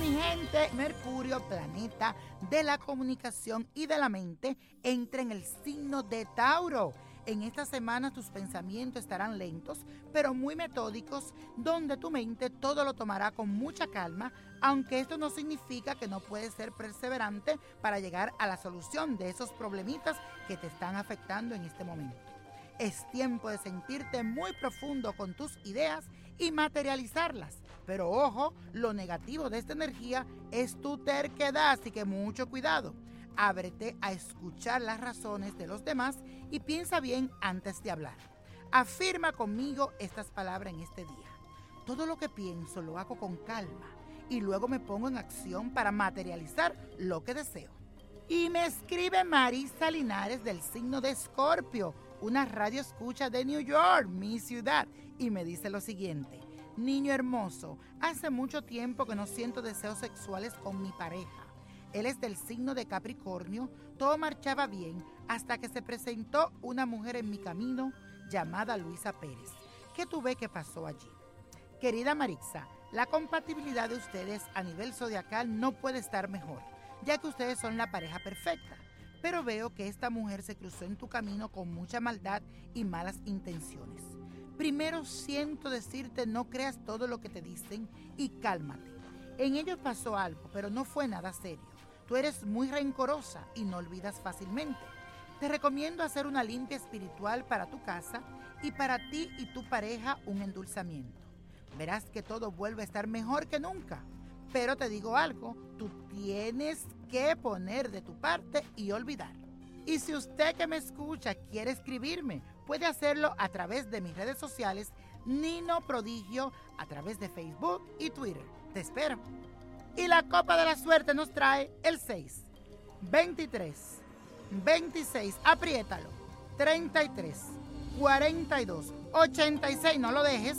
finalmente Mercurio, planeta de la comunicación y de la mente, entra en el signo de Tauro. En esta semana tus pensamientos estarán lentos, pero muy metódicos, donde tu mente todo lo tomará con mucha calma, aunque esto no significa que no puedes ser perseverante para llegar a la solución de esos problemitas que te están afectando en este momento. Es tiempo de sentirte muy profundo con tus ideas y materializarlas. Pero ojo, lo negativo de esta energía es tu terquedad, así que mucho cuidado. Ábrete a escuchar las razones de los demás y piensa bien antes de hablar. Afirma conmigo estas palabras en este día. Todo lo que pienso lo hago con calma y luego me pongo en acción para materializar lo que deseo. Y me escribe Marisa Linares del signo de Escorpio, una radio escucha de New York, mi ciudad, y me dice lo siguiente. Niño hermoso, hace mucho tiempo que no siento deseos sexuales con mi pareja. Él es del signo de Capricornio, todo marchaba bien hasta que se presentó una mujer en mi camino llamada Luisa Pérez. ¿Qué tuve que pasó allí? Querida Marixa, la compatibilidad de ustedes a nivel zodiacal no puede estar mejor, ya que ustedes son la pareja perfecta. Pero veo que esta mujer se cruzó en tu camino con mucha maldad y malas intenciones. Primero siento decirte no creas todo lo que te dicen y cálmate. En ellos pasó algo, pero no fue nada serio. Tú eres muy rencorosa y no olvidas fácilmente. Te recomiendo hacer una limpia espiritual para tu casa y para ti y tu pareja un endulzamiento. Verás que todo vuelve a estar mejor que nunca. Pero te digo algo, tú tienes que poner de tu parte y olvidar. Y si usted que me escucha quiere escribirme, puede hacerlo a través de mis redes sociales Nino Prodigio, a través de Facebook y Twitter. Te espero. Y la copa de la suerte nos trae el 6, 23, 26, apriétalo, 33, 42, 86, no lo dejes,